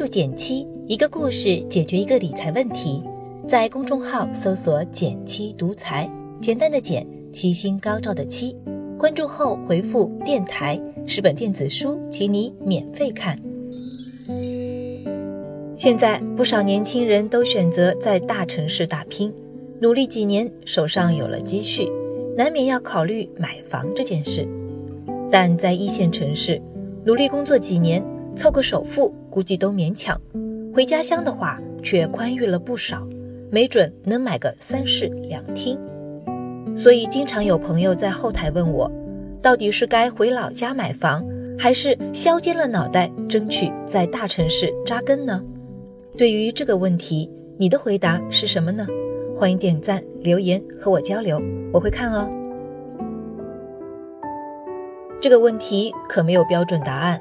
注减七，一个故事解决一个理财问题。在公众号搜索“减七独裁，简单的减，七星高照的七。关注后回复“电台”，十本电子书，请你免费看。现在不少年轻人都选择在大城市打拼，努力几年，手上有了积蓄，难免要考虑买房这件事。但在一线城市，努力工作几年。凑个首付估计都勉强，回家乡的话却宽裕了不少，没准能买个三室两厅。所以经常有朋友在后台问我，到底是该回老家买房，还是削尖了脑袋争取在大城市扎根呢？对于这个问题，你的回答是什么呢？欢迎点赞留言和我交流，我会看哦。这个问题可没有标准答案，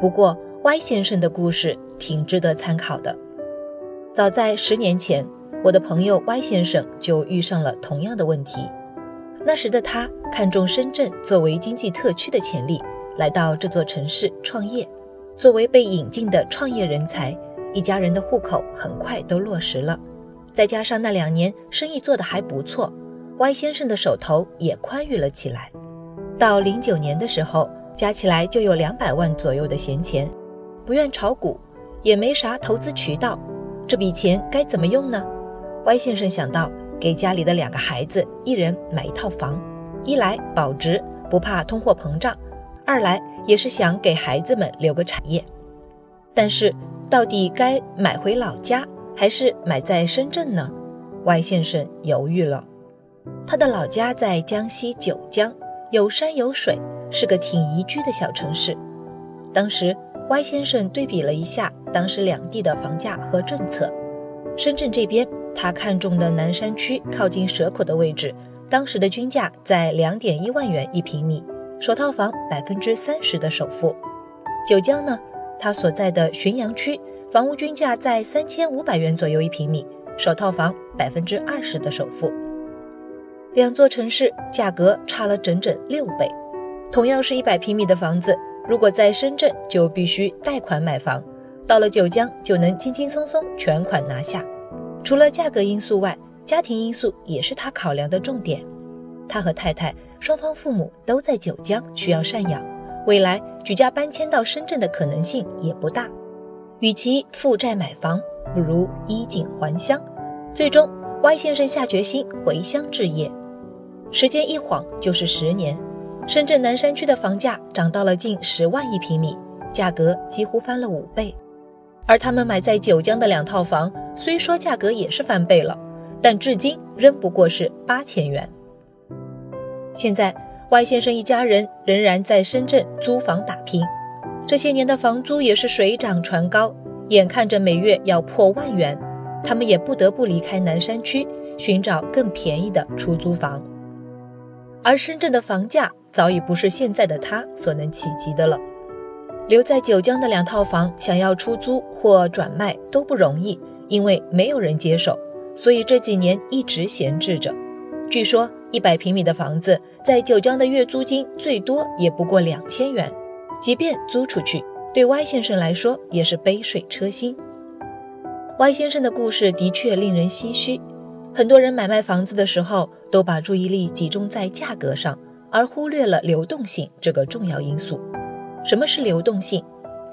不过。Y 先生的故事挺值得参考的。早在十年前，我的朋友 Y 先生就遇上了同样的问题。那时的他看中深圳作为经济特区的潜力，来到这座城市创业。作为被引进的创业人才，一家人的户口很快都落实了。再加上那两年生意做得还不错，Y 先生的手头也宽裕了起来。到零九年的时候，加起来就有两百万左右的闲钱。不愿炒股，也没啥投资渠道，这笔钱该怎么用呢？Y 先生想到给家里的两个孩子一人买一套房，一来保值不怕通货膨胀，二来也是想给孩子们留个产业。但是到底该买回老家还是买在深圳呢？Y 先生犹豫了。他的老家在江西九江，有山有水，是个挺宜居的小城市。当时。Y 先生对比了一下当时两地的房价和政策，深圳这边他看中的南山区靠近蛇口的位置，当时的均价在两点一万元一平米，首套房百分之三十的首付。九江呢，他所在的浔阳区房屋均价在三千五百元左右一平米，首套房百分之二十的首付。两座城市价格差了整整六倍，同样是一百平米的房子。如果在深圳就必须贷款买房，到了九江就能轻轻松松全款拿下。除了价格因素外，家庭因素也是他考量的重点。他和太太双方父母都在九江，需要赡养，未来举家搬迁到深圳的可能性也不大。与其负债买房，不如衣锦还乡。最终，Y 先生下决心回乡置业。时间一晃就是十年。深圳南山区的房价涨到了近十万一平米，价格几乎翻了五倍。而他们买在九江的两套房，虽说价格也是翻倍了，但至今仍不过是八千元。现在，Y 先生一家人仍然在深圳租房打拼，这些年的房租也是水涨船高，眼看着每月要破万元，他们也不得不离开南山区，寻找更便宜的出租房。而深圳的房价早已不是现在的他所能企及的了。留在九江的两套房，想要出租或转卖都不容易，因为没有人接手，所以这几年一直闲置着。据说一百平米的房子在九江的月租金最多也不过两千元，即便租出去，对 Y 先生来说也是杯水车薪。Y 先生的故事的确令人唏嘘。很多人买卖房子的时候，都把注意力集中在价格上，而忽略了流动性这个重要因素。什么是流动性？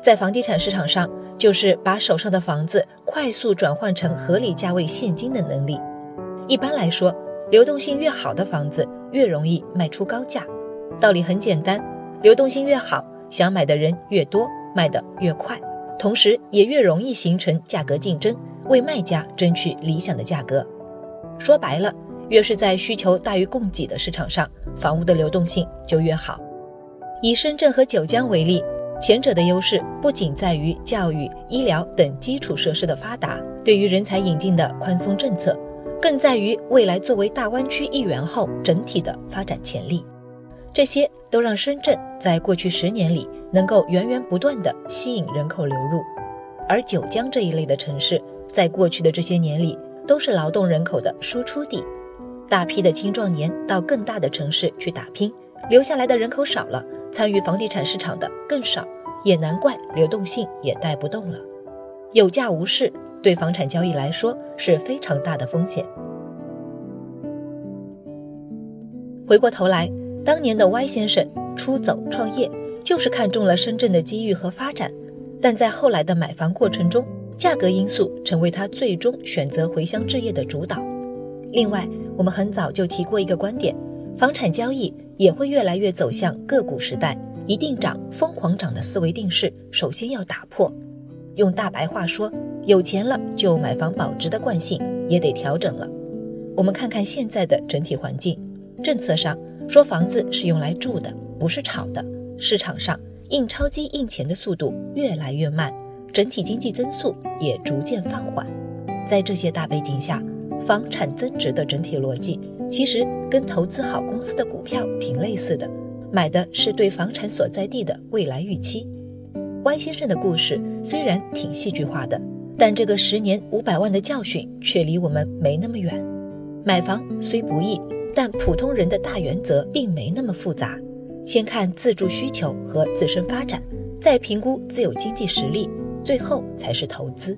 在房地产市场上，就是把手上的房子快速转换成合理价位现金的能力。一般来说，流动性越好的房子越容易卖出高价。道理很简单，流动性越好，想买的人越多，卖得越快，同时也越容易形成价格竞争，为卖家争取理想的价格。说白了，越是在需求大于供给的市场上，房屋的流动性就越好。以深圳和九江为例，前者的优势不仅在于教育、医疗等基础设施的发达，对于人才引进的宽松政策，更在于未来作为大湾区一员后整体的发展潜力。这些都让深圳在过去十年里能够源源不断地吸引人口流入，而九江这一类的城市，在过去的这些年里。都是劳动人口的输出地，大批的青壮年到更大的城市去打拼，留下来的人口少了，参与房地产市场的更少，也难怪流动性也带不动了。有价无市，对房产交易来说是非常大的风险。回过头来，当年的 Y 先生出走创业，就是看中了深圳的机遇和发展，但在后来的买房过程中，价格因素成为他最终选择回乡置业的主导。另外，我们很早就提过一个观点，房产交易也会越来越走向个股时代，一定涨、疯狂涨的思维定势，首先要打破。用大白话说，有钱了就买房保值的惯性也得调整了。我们看看现在的整体环境，政策上说房子是用来住的，不是炒的；市场上印钞机印钱的速度越来越慢，整体经济增速也逐渐放缓。在这些大背景下，房产增值的整体逻辑其实跟投资好公司的股票挺类似的，买的是对房产所在地的未来预期。Y 先生的故事虽然挺戏剧化的，但这个十年五百万的教训却离我们没那么远。买房虽不易，但普通人的大原则并没那么复杂。先看自住需求和自身发展，再评估自有经济实力，最后才是投资。